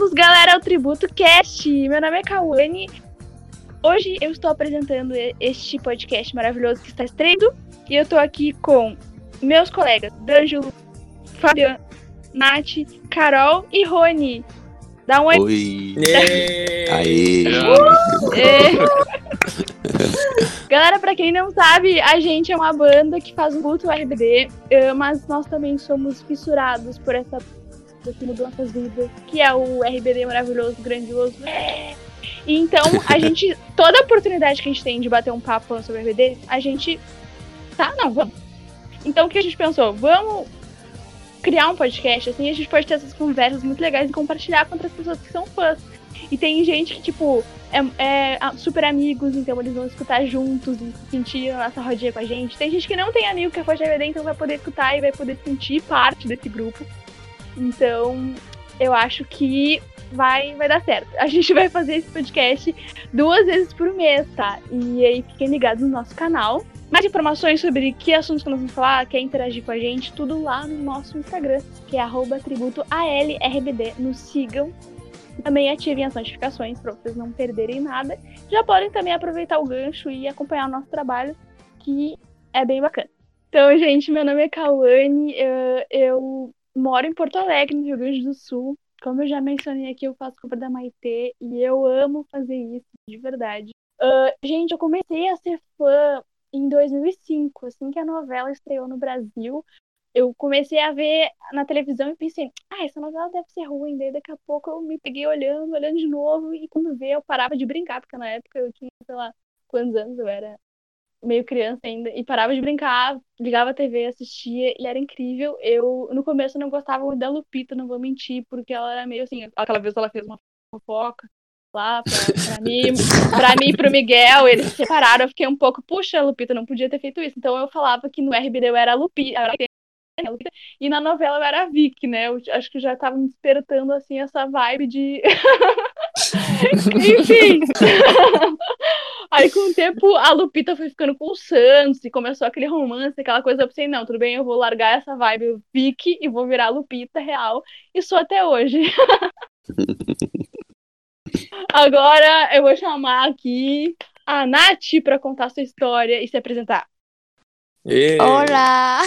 Bem-vindos, galera, ao Tributo Cast. Meu nome é Kawane. Hoje eu estou apresentando este podcast maravilhoso que está estreando. E eu estou aqui com meus colegas D'Angelo, Fabiano, Nath, Carol e Rony. Dá um oi. Oi. Aê. É. Galera, pra quem não sabe, a gente é uma banda que faz um culto RBD, eh, mas nós também somos fissurados por essa coisa que mudou nossas vidas, que é o RBD maravilhoso, grandioso. É. E então, a gente, toda oportunidade que a gente tem de bater um papo falando sobre RBD, a gente. Tá, não, vamos. Então, o que a gente pensou? Vamos criar um podcast, assim, a gente pode ter essas conversas muito legais e compartilhar com outras pessoas que são fãs. E tem gente que, tipo, é, é super amigos, então eles vão escutar juntos e sentir a nossa rodinha com a gente. Tem gente que não tem amigo que é fã de RBD, então vai poder escutar e vai poder sentir parte desse grupo. Então, eu acho que vai, vai dar certo. A gente vai fazer esse podcast duas vezes por mês, tá? E aí fiquem ligados no nosso canal. Mais informações sobre que assuntos que nós vamos falar, quer interagir com a gente, tudo lá no nosso Instagram, que é tributoalrbd. Nos sigam. Também ativem as notificações para vocês não perderem nada. Já podem também aproveitar o gancho e acompanhar o nosso trabalho, que é bem bacana. Então, gente, meu nome é Kawane, eu, eu moro em Porto Alegre, no Rio Grande do Sul. Como eu já mencionei aqui, eu faço compra da Maitê e eu amo fazer isso, de verdade. Uh, gente, eu comecei a ser fã em 2005, assim que a novela estreou no Brasil. Eu comecei a ver na televisão e pensei, ah, essa novela deve ser ruim. Daí daqui a pouco eu me peguei olhando, olhando de novo, e quando vê, eu parava de brincar, porque na época eu tinha, sei lá, quantos anos eu era meio criança ainda, e parava de brincar, ligava a TV, assistia, e era incrível. Eu, no começo, não gostava muito da Lupita, não vou mentir, porque ela era meio assim, aquela vez ela fez uma fofoca lá pra, pra mim, pra mim e pro Miguel, eles se separaram, eu fiquei um pouco, puxa, a Lupita não podia ter feito isso. Então eu falava que no RBD eu era a Lupita, e na novela eu era a Vicky, né? Eu acho que já tava me despertando assim essa vibe de. Enfim. Aí com o tempo a Lupita foi ficando com o Santos e começou aquele romance, aquela coisa. Eu pensei, não, tudo bem, eu vou largar essa vibe Vicky e vou virar Lupita real. E sou até hoje. Agora eu vou chamar aqui a Nath para contar sua história e se apresentar. Yeah. Olá!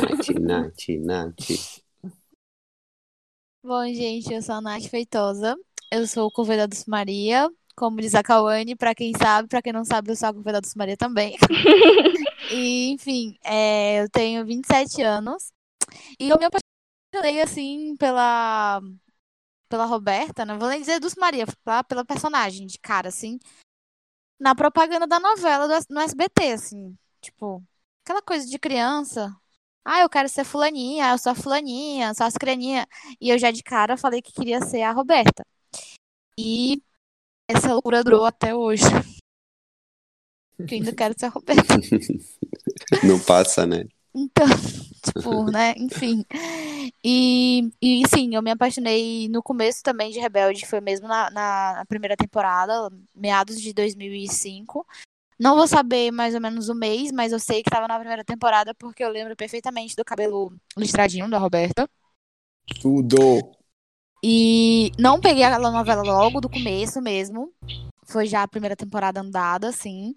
Nath, Nath, Nath. Bom, gente, eu sou a Nath Feitosa. Eu sou o convidado dos Maria. Como diz a Cauane, pra quem sabe, pra quem não sabe, eu sou a convidada dos Maria também. e, enfim, é, eu tenho 27 anos. E eu me apaixonei, assim, pela, pela Roberta, não vou nem dizer dos Maria, pela, pela personagem de cara, assim, na propaganda da novela do, no SBT, assim, tipo, aquela coisa de criança. Ah, eu quero ser fulaninha, eu sou a fulaninha, sou a crianinha. E eu já de cara falei que queria ser a Roberta. E essa loucura durou até hoje. Que eu ainda quero ser a Roberta. Não passa, né? Então, tipo, né? Enfim. E, e sim, eu me apaixonei no começo também de Rebelde, foi mesmo na, na primeira temporada, meados de 2005. Não vou saber mais ou menos o mês, mas eu sei que tava na primeira temporada porque eu lembro perfeitamente do cabelo listradinho da Roberta. Tudo. E não peguei aquela novela logo do começo mesmo. Foi já a primeira temporada andada, assim.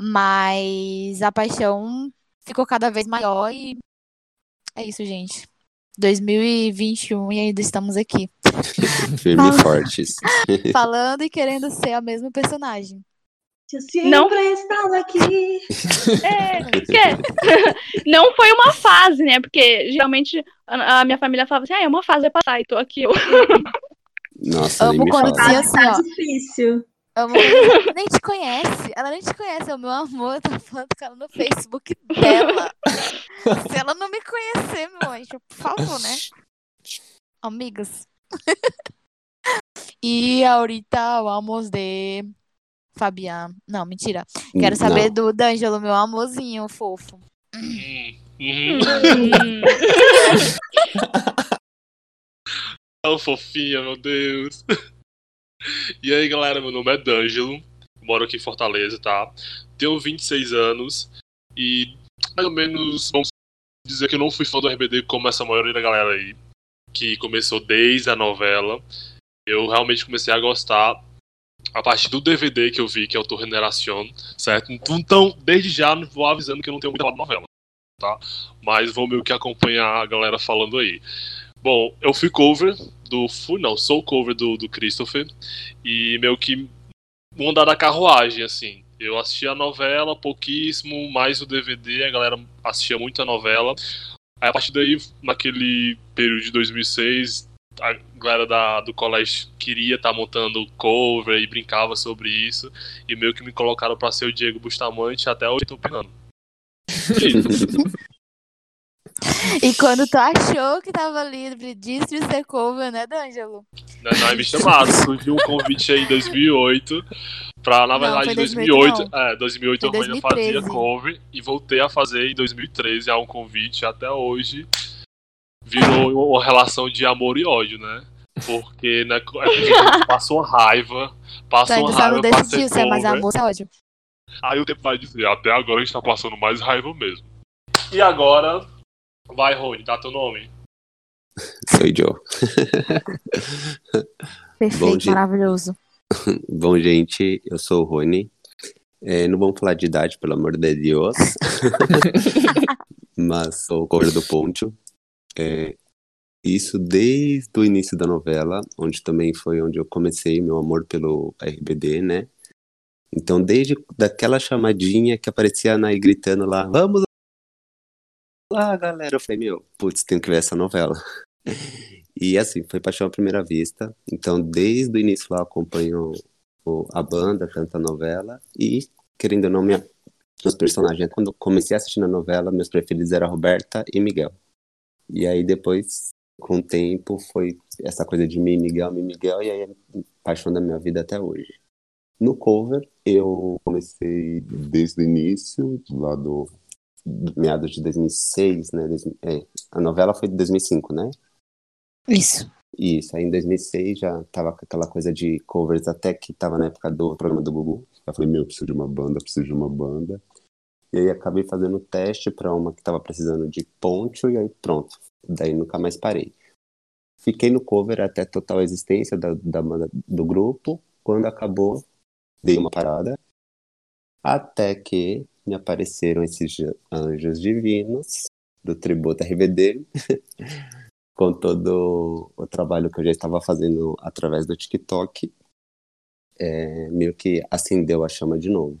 Mas a paixão ficou cada vez maior e é isso, gente. 2021 e ainda estamos aqui. Firme e fortes. Falando e querendo ser a mesma personagem. Não. Sempre estava aqui. É, não foi uma fase, né? Porque geralmente a, a minha família falava assim, ah, é uma fase, vai passar, e tô aqui eu. Nossa, nem Amo me quando fala. tinha assim, tá ó. difícil. Amo nem te conhece. Ela nem te conhece, é o meu amor. Tô falando com ela no Facebook dela. Se ela não me conhecer, meu anjo, por favor, né? Amigas. E ahorita vamos de Fabian. Não, mentira. Quero saber Não. do D'Angelo, meu amorzinho fofo. Hum. Hum. Tão fofinha, meu Deus. E aí, galera, meu nome é D'Angelo. Moro aqui em Fortaleza, tá? Tenho 26 anos. E mais ou menos vamos dizer que eu não fui fã do RBD como essa maioria da galera aí. que começou desde a novela. Eu realmente comecei a gostar a partir do DVD que eu vi, que é o Generación, certo? Então, desde já, vou avisando que eu não tenho muita novela, tá? Mas vou meio que acompanhar a galera falando aí. Bom, eu fui cover do. Fui, não, sou cover do, do Christopher. E meio que andar da carruagem, assim. Eu assistia a novela pouquíssimo, mais o DVD, a galera assistia muito a novela. Aí a partir daí, naquele período de 2006, a galera da, do colégio queria estar tá montando cover e brincava sobre isso. E meio que me colocaram para ser o Diego Bustamante, até hoje tô opinando. E quando tu achou que tava livre disso de ser cover, né, D'Angelo? Não, não, me chamaram. Surgiu um convite aí em 2008. Pra, na verdade, em 2008, 2008, é, 2008 eu ainda fazia cover e voltei a fazer em 2013. Há um convite até hoje. Virou uma relação de amor e ódio, né? Porque né, é passou uma raiva. Passou uma raiva. Tá decidiu se é mais amor ou ódio. Aí o tempo vai dizer, até agora a gente tá passando mais raiva mesmo. E agora, Vai, Rony, dá teu nome. Sou Joe. Perfeito, Bom, maravilhoso. Bom, gente, eu sou o Rony. É, não vamos falar de idade, pelo amor de Deus. Mas sou o cover do Poncho. É, isso desde o início da novela, onde também foi onde eu comecei meu amor pelo RBD, né? Então, desde daquela chamadinha que aparecia a gritando lá, vamos lá, galera. Eu falei, meu, putz, tenho que ver essa novela. E assim, foi paixão à primeira vista. Então, desde o início lá, acompanho a banda, tanto a novela. E, querendo ou não, minha, meus personagens, quando comecei a assistir a novela, meus preferidos eram Roberta e Miguel. E aí, depois, com o tempo, foi essa coisa de mim, Miguel, mim, Miguel. E aí, é paixão da minha vida até hoje. No cover, eu comecei desde o início, lá do meados de 2006, né? É, a novela foi de 2005, né? Isso. Isso, aí em 2006 já tava com aquela coisa de covers, até que tava na época do programa do Gugu. Eu falei, meu, preciso de uma banda, preciso de uma banda. E aí acabei fazendo teste para uma que tava precisando de poncho, e aí pronto. Daí nunca mais parei. Fiquei no cover até total existência da, da do grupo. Quando acabou, dei uma parada. Até que me apareceram esses anjos divinos do tributo RBD, com todo o trabalho que eu já estava fazendo através do TikTok, é, meio que acendeu a chama de novo.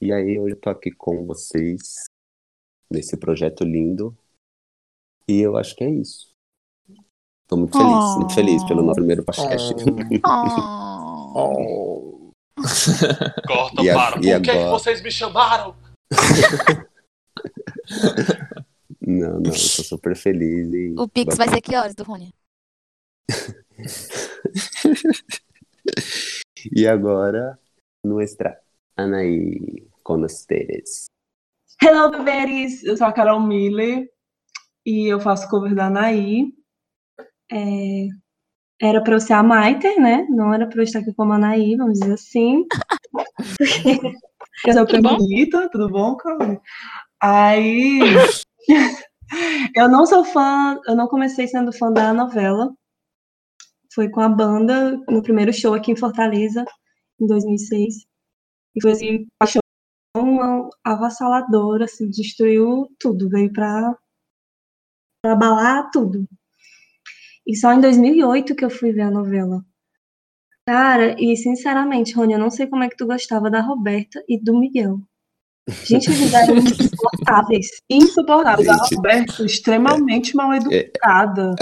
E aí hoje eu tô aqui com vocês nesse projeto lindo. E eu acho que é isso. Tô muito feliz, oh. muito feliz pelo nosso primeiro podcast. Oh. oh. Corta, e a, para. Por que, agora... que vocês me chamaram? não, não, eu tô super feliz. E... O Pix vai ser que horas do Rony? e agora, nuestra Anaí com ustedes. Hello, bebês! Eu sou a Carol Miller e eu faço cover da Anaí. É, era para eu ser a Maiter, né? Não era para eu estar aqui como a Anaí, vamos dizer assim. eu sou bonita, tudo bom, Carol? Aí. eu não sou fã, eu não comecei sendo fã da novela. Foi com a banda no primeiro show aqui em Fortaleza, em 2006. E foi assim, paixão avassaladora, assim, destruiu tudo, veio para abalar tudo. E só em 2008 que eu fui ver a novela. Cara, e sinceramente, Rony, eu não sei como é que tu gostava da Roberta e do Miguel. Gente, eles eram insuportáveis. Insuportáveis. Gente, a Roberta, extremamente mal educada.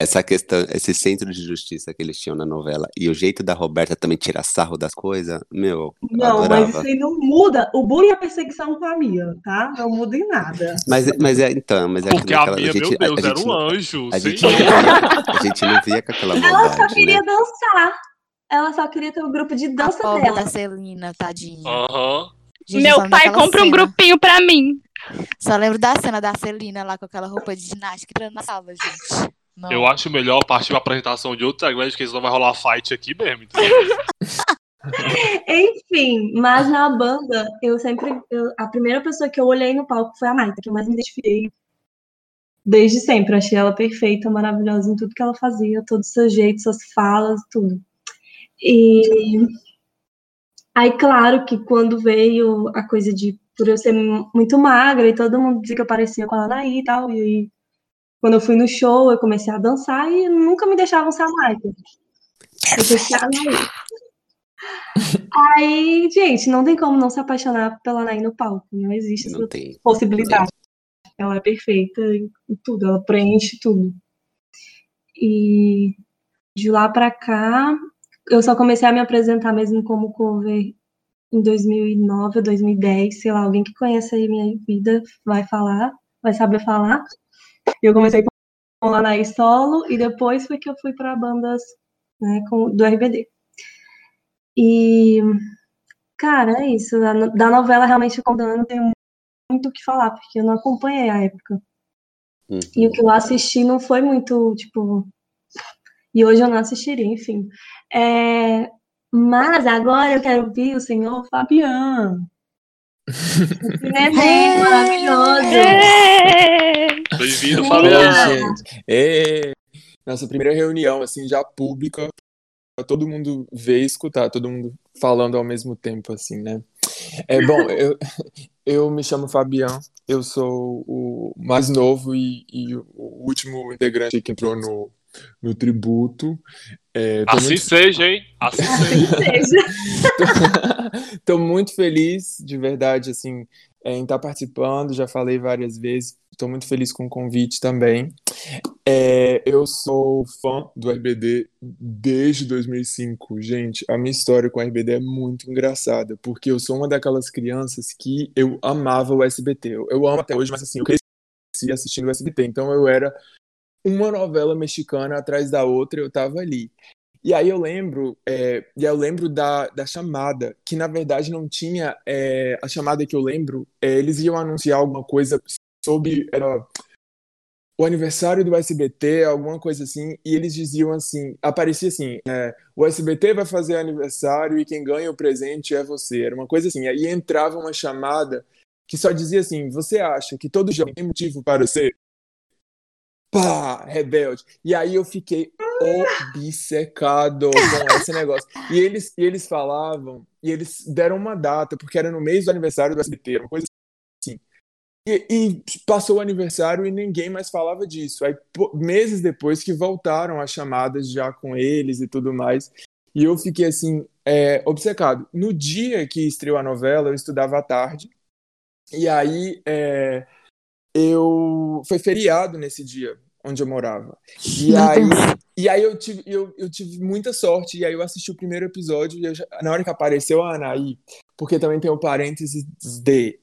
Essa questão, esse centro de justiça que eles tinham na novela e o jeito da Roberta também tirar sarro das coisas, meu. Não, mas isso aí não muda. O bullying e a perseguição com a Mia, tá? Não muda em nada. Mas, mas é então, mas é Porque a Mia, a gente, meu Deus, a, a era um anjo. A gente, via, a gente, não via com aquela maldade, Ela só queria né? dançar. Ela só queria ter o um grupo de dança a dela. da Celina, tadinha. Aham. Uhum. Meu pai compra cena. um grupinho pra mim. Só lembro da cena da Celina lá com aquela roupa de ginástica entrando na sala, gente. Não. Eu acho melhor partir pra apresentação de outro segmento, que senão vai rolar fight aqui mesmo. Enfim, mas na banda, eu sempre. Eu, a primeira pessoa que eu olhei no palco foi a Maita, que eu mais me identifiquei. desde sempre. Achei ela perfeita, maravilhosa em tudo que ela fazia, todos os seus jeitos, suas falas, tudo. E aí, claro que quando veio a coisa de por eu ser muito magra e todo mundo dizia que eu parecia com a Anaí e tal, e aí, quando eu fui no show, eu comecei a dançar e nunca me deixavam ser a Michael. Deixei a Anaí. Aí, gente, não tem como não se apaixonar pela Anaí no palco. Não existe Não essa tem. possibilidade. Ela é perfeita em tudo, ela preenche tudo. E de lá pra cá, eu só comecei a me apresentar mesmo como cover em 2009 ou 2010, sei lá, alguém que conhece aí minha vida vai falar, vai saber falar. Eu comecei com a Anaí solo e depois foi que eu fui para bandas né, com, do RBD. E, cara, é isso. Da, da novela, realmente, contando, não tenho muito o que falar, porque eu não acompanhei a época. Uhum. E o que eu assisti não foi muito, tipo. E hoje eu não assistiria, enfim. É, Mas agora eu quero ouvir o senhor Fabiano. Neném maravilhoso. É. Bem-vindo. Fabiano. Oi, gente. Ê, nossa primeira reunião, assim, já pública, pra todo mundo ver e escutar, todo mundo falando ao mesmo tempo, assim, né? É bom, eu, eu me chamo Fabião, eu sou o mais novo e, e o último integrante que entrou no, no tributo. É, tô Assim muito seja, hein? Assim seja. Estou muito feliz, de verdade, assim, é, em estar participando. Já falei várias vezes. Estou muito feliz com o convite também. É, eu sou fã do RBD desde 2005. Gente, a minha história com o RBD é muito engraçada, porque eu sou uma daquelas crianças que eu amava o SBT. Eu, eu amo até hoje, mas assim, eu cresci assistindo o SBT. Então eu era uma novela mexicana atrás da outra, eu tava ali. E aí eu lembro, é, eu lembro da, da chamada, que na verdade não tinha é, a chamada que eu lembro, é, eles iam anunciar alguma coisa sobre era o aniversário do SBT, alguma coisa assim, e eles diziam assim, aparecia assim, é, o SBT vai fazer aniversário e quem ganha o presente é você, era uma coisa assim, aí entrava uma chamada que só dizia assim, você acha que todo jovem tem motivo para ser? Pá, rebelde. E aí eu fiquei obcecado com esse negócio. E eles, e eles falavam, e eles deram uma data, porque era no mês do aniversário do SBT, uma coisa assim. E, e passou o aniversário e ninguém mais falava disso. Aí, meses depois que voltaram as chamadas já com eles e tudo mais. E eu fiquei assim, é, obcecado. No dia que estreou a novela, eu estudava à tarde. E aí, é, eu foi feriado nesse dia onde eu morava. E aí, e aí eu tive, eu, eu tive muita sorte. E aí eu assisti o primeiro episódio e já- na hora que apareceu a Anaí, porque também tem o parênteses de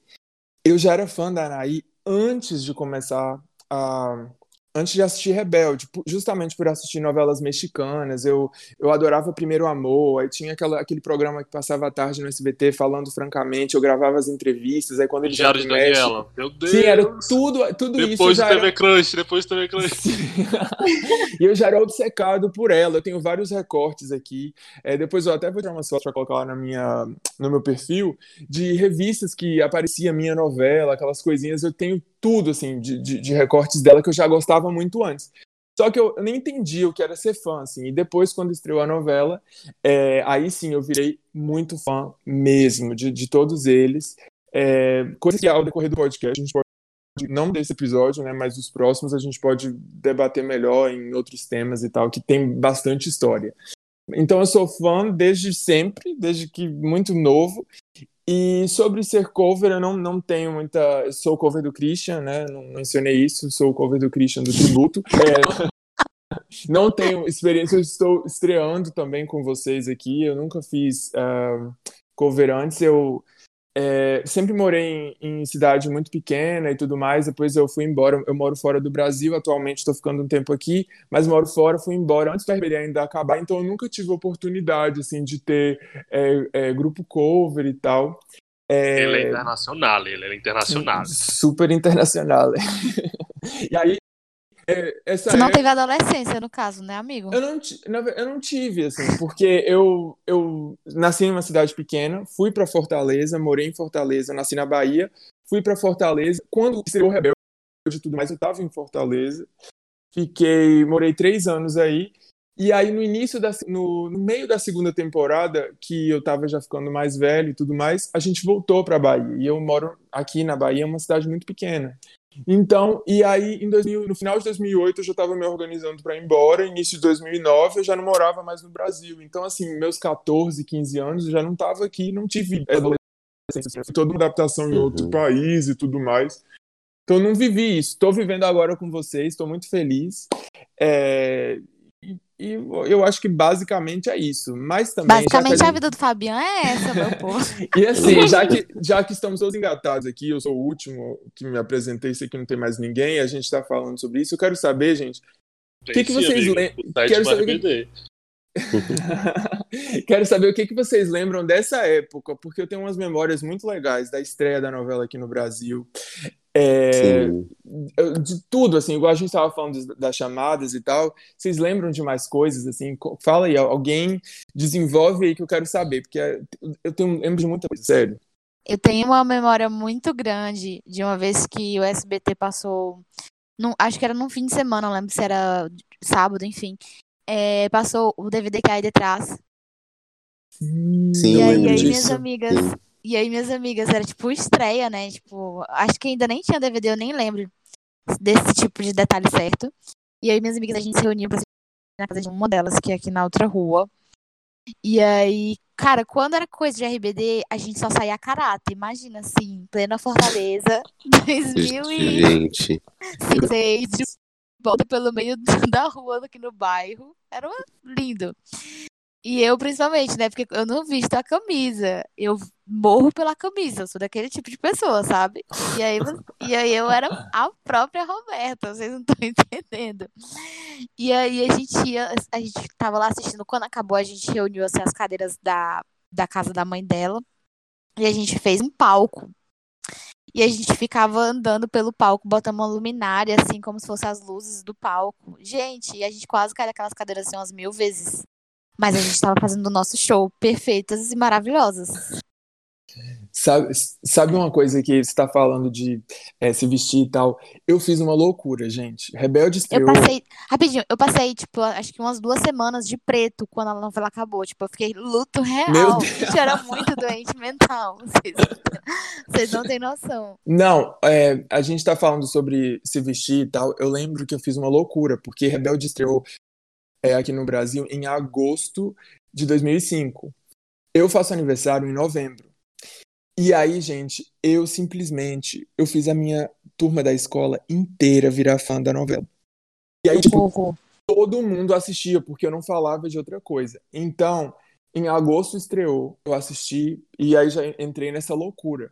eu já era fã da Anaí antes de começar a antes de assistir Rebelde, justamente por assistir novelas mexicanas, eu, eu adorava Primeiro Amor, aí tinha aquela, aquele programa que passava à tarde no SBT falando francamente, eu gravava as entrevistas, aí quando Diário pro de México, Daniela. Meu Deus. Sim, era tudo, tudo isso Depois do já TV era... Crush, depois do TV Crush. E eu já era obcecado por ela. Eu tenho vários recortes aqui. É, depois eu até vou tirar uma foto para colocar lá na minha, no meu perfil de revistas que aparecia minha novela, aquelas coisinhas. Eu tenho tudo assim de, de, de recortes dela que eu já gostava muito antes. Só que eu, nem entendia o que era ser fã, assim. E depois, quando estreou a novela, é, aí sim eu virei muito fã mesmo de, de todos eles. É, coisa que ao decorrer do podcast a gente pode não desse episódio, né, mas os próximos a gente pode debater melhor em outros temas e tal, que tem bastante história. Então eu sou fã desde sempre, desde que muito novo. E sobre ser cover, eu não, não tenho muita. Sou cover do Christian, né? Não mencionei isso, sou cover do Christian do tributo. É, não tenho experiência, eu estou estreando também com vocês aqui. Eu nunca fiz ah, cover antes. Eu é, sempre morei em, em cidade muito pequena e tudo mais. Depois eu fui embora. Eu moro fora do Brasil atualmente, estou ficando um tempo aqui, mas moro fora. Fui embora antes do RBD ainda acabar, então eu nunca tive oportunidade assim de ter é, é, grupo cover e tal. É, Ele é internacional, ele é internacional. super internacional. e aí, é, Você não é- teve adolescência, no caso, né, amigo? eu não, eu não tive, assim, porque eu, eu nasci em uma cidade pequena, fui para Fortaleza, morei em Fortaleza, nasci na Bahia, fui para Fortaleza. Quando estreou Rebelde, de tudo mais, eu estava em Fortaleza. Fiquei, morei três anos aí. E aí, no início, da, no, no meio da segunda temporada, que eu estava já ficando mais velho e tudo mais, a gente voltou para Bahia. E eu moro aqui na Bahia, uma cidade muito pequena. Então, e aí, em 2000, no final de 2008, eu já estava me organizando para ir embora. Início de 2009, eu já não morava mais no Brasil. Então, assim, meus 14, 15 anos, eu já não estava aqui, não tive toda uma adaptação em outro Uhum. país e tudo mais. Então, eu não vivi isso. Estou vivendo agora com vocês, estou muito feliz. É, E, e eu acho que basicamente é isso. Mas também. que Basicamente, a gente- vida do Fabiano é essa, meu povo. e assim, já que, já que estamos todos engatados aqui, eu sou o último que me apresentei, sei que não tem mais ninguém, a gente está falando sobre isso. Eu quero saber, gente, que que Sim, vocês amigo, lem- o site quero saber o que- quero saber o que, que vocês lembram dessa época, porque eu tenho umas memórias muito legais da estreia da novela aqui no Brasil. É, eu- de tudo, assim, igual a gente estava falando das- das chamadas e tal, vocês lembram de mais coisas, assim? Fala aí, alguém desenvolve aí que eu quero saber, porque é- eu tenho, lembro de muita coisa, sério. Eu tenho uma memória muito grande de uma vez que o SBT passou. num- acho que era num fim de semana, não lembro se era sábado, enfim. É, passou o DVD que é aí detrás. Sim, e eu aí, lembro aí minhas amigas. Sim. E aí, minhas amigas, era tipo estreia, né? Tipo, acho que ainda nem tinha DVD, eu nem lembro desse tipo de detalhe certo. E aí, minhas amigas, a gente se reuniu pra na casa de uma delas, que é aqui na outra rua. E aí, cara, quando era coisa de RBD, a gente só saía a caráter. Imagina, assim, plena Fortaleza, 2006, Gente, de volta pelo meio da rua aqui no bairro. Era lindo. E eu, principalmente, né? Porque eu não visto a camisa. Eu morro pela camisa. Eu sou daquele tipo de pessoa, sabe? E aí, e aí eu era a própria Roberta. Vocês não estão entendendo. E aí a gente ia, a gente tava lá assistindo. Quando acabou, a gente reuniu assim, as cadeiras da, da casa da mãe dela. E a gente fez um palco. E a gente ficava andando pelo palco, botando uma luminária, assim, como se fossem as luzes do palco. Gente, e a gente quase caiu daquelas cadeiras assim umas mil vezes. Mas a gente tava fazendo o nosso show perfeitas e maravilhosas. Sabe, sabe uma coisa que você está falando de eh, se vestir e tal? Eu fiz uma loucura, gente. Rebelde Eu estreou. passei, rapidinho, eu passei, tipo, acho que umas duas semanas de preto quando a novela acabou. Tipo, eu fiquei luto real. Meu Deus. Eu era muito doente mental. Vocês, vocês não têm noção. Não, é, a gente tá falando sobre se vestir e tal. Eu lembro que eu fiz uma loucura, porque Rebelde estreou é, aqui no Brasil em agosto de 2005. Eu faço aniversário em novembro. E aí, gente, eu simplesmente eu fiz a minha turma da escola inteira virar fã da novela. E aí, tipo, todo mundo assistia, porque eu não falava de outra coisa. Então, em agosto estreou, eu assisti e aí já entrei nessa loucura.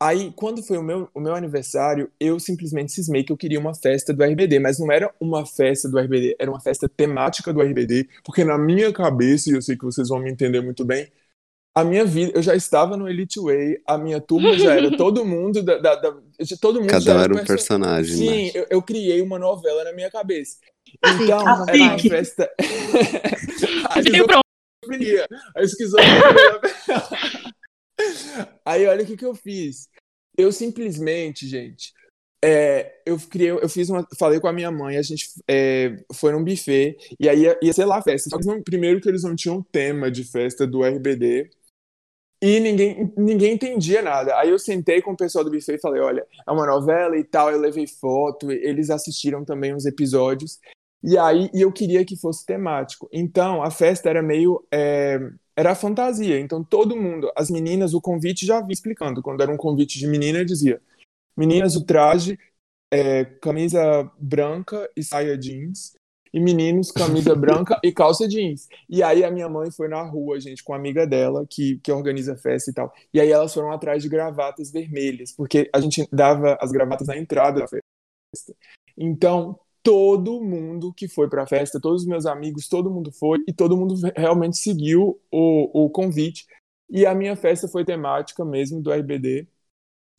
Aí, quando foi o meu, o meu aniversário, eu simplesmente cismei que eu queria uma festa do RBD, mas não era uma festa do RBD, era uma festa temática do RBD, porque na minha cabeça, e eu sei que vocês vão me entender muito bem, a minha vida, eu já estava no Elite Way, a minha turma já era todo mundo da, da- da- todo mundo já cada um era um perso- personagem, Sim, né? eu, eu criei uma novela na minha cabeça. Então, Ah, era uma festa. a pra esquizofrenia. A esquizofrenia. Aí, olha o que, que eu fiz. Eu simplesmente, gente, é, eu criei, eu fiz uma, falei com a minha mãe, a gente é, foi num buffet e aí ia, ser lá a festa. Não- primeiro que eles não tinham tema de festa do RBD e ninguém, ninguém entendia nada. Aí eu sentei com o pessoal do buffet e falei, olha, é uma novela e tal, eu levei foto, eles assistiram também uns episódios. E aí e eu queria que fosse temático. Então a festa era meio é, era a fantasia. Então todo mundo, as meninas, o convite já vinha explicando. Quando era um convite de menina, dizia: meninas, o traje é camisa branca e saia jeans. E meninos, camisa branca e calça jeans. E aí a minha mãe foi na rua, gente, com uma amiga dela que, que organiza festa e tal. E aí elas foram atrás de gravatas vermelhas, porque a gente dava as gravatas na entrada da festa. Então, todo mundo que foi para a festa, todos os meus amigos, todo mundo foi e todo mundo realmente seguiu o, o convite. E a minha festa foi temática mesmo do RBD.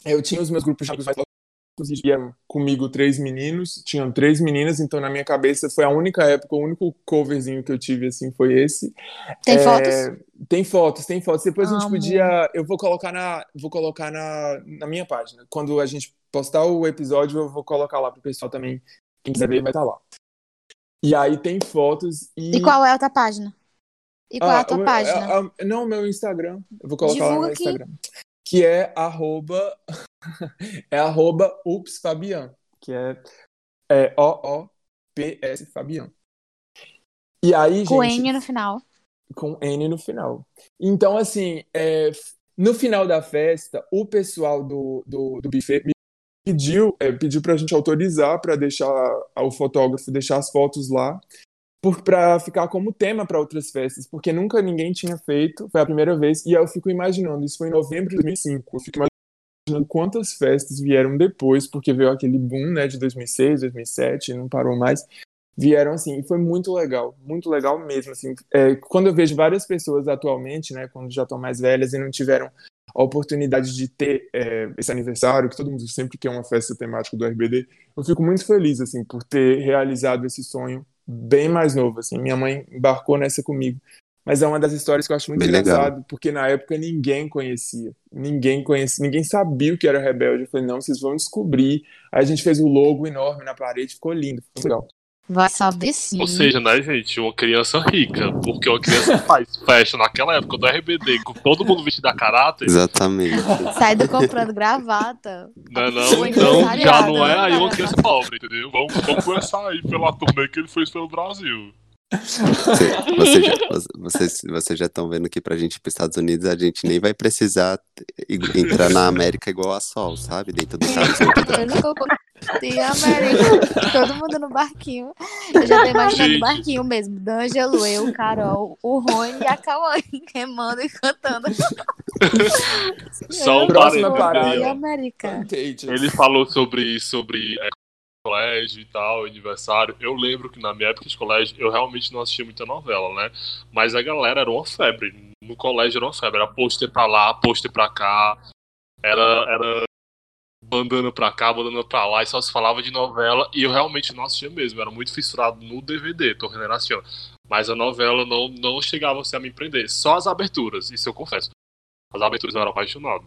Eu tinha os meus grupos de amigos mais próximos, e iam comigo três meninos, tinham três meninas, então na minha cabeça foi a única época, o único coverzinho que eu tive assim foi esse. Tem É, fotos? Tem fotos, tem fotos. Depois a gente Amo. podia, eu vou colocar na, vou colocar na, na minha página. Quando a gente postar o episódio, eu vou colocar lá pro pessoal também. Quem quiser ver, vai estar lá. E aí tem fotos e. E qual é a outra página? E qual é Ah, a tua o- página? a- a- não, o meu Instagram. Eu vou colocar lá Divulga no aqui. Instagram. Que é arroba. é arroba upsfabian. Que é, é O-O-P-S Fabian. E aí, Com gente. N no final. com N no final. Então, assim, é, no final da festa, o pessoal do, do, do buffet me pediu, é, pediu pra gente autorizar para deixar o fotógrafo deixar as fotos lá, para ficar como tema para outras festas, porque nunca ninguém tinha feito, foi a primeira vez, e eu fico imaginando, isso foi em novembro de 2005, eu fico imaginando quantas festas vieram depois, porque veio aquele boom, né, de 2006, 2007, e não parou mais, vieram assim, e foi muito legal, muito legal mesmo, assim, é, quando eu vejo várias pessoas atualmente, né, quando já estão mais velhas e não tiveram a oportunidade de ter é, esse aniversário, que todo mundo sempre quer uma festa temática do RBD, eu fico muito feliz, assim, por ter realizado esse sonho bem mais novo, assim, minha mãe embarcou nessa comigo, mas é uma das histórias que eu acho muito Bem engraçado, legal. porque na época ninguém conhecia, ninguém conhecia, ninguém sabia o que era Rebelde, eu falei, não, vocês vão descobrir, aí a gente fez o logo enorme na parede, ficou lindo, ficou legal. Vai saber sim. Ou seja, né, gente, uma criança rica. Porque uma criança faz festa naquela época do RBD, com todo mundo vestido a caráter. Exatamente. Saindo comprando gravata. Não, não, Foi então já não é aí uma criança pobre, entendeu? Vamos, vamos começar aí pela turnê que ele fez pelo Brasil. Você, você já, vocês, vocês já estão vendo que pra gente ir pros Estados Unidos a gente nem vai precisar entrar na América igual a Sol, sabe? Dentro do carro. Tem América. Todo mundo no barquinho. Eu já tô imaginando o barquinho mesmo. D'Angelo, eu, Carol, o Rony e a Kawane remando e cantando. Só um parênteses E. América. Ele falou sobre, sobre é, colégio e tal, aniversário. Eu lembro que na minha época de colégio eu realmente não assistia muita novela, né? Mas a galera era uma febre. No colégio era uma febre. Era pôster pra lá, pôster pra cá. Era, era bandana pra cá, bandana pra lá. E só se falava de novela. E eu realmente não assistia mesmo. Era muito fissurado no DVD, Torre Generação. Mas a novela não, não chegava assim, a me prender. Só as aberturas, isso eu confesso. As aberturas eu era apaixonado.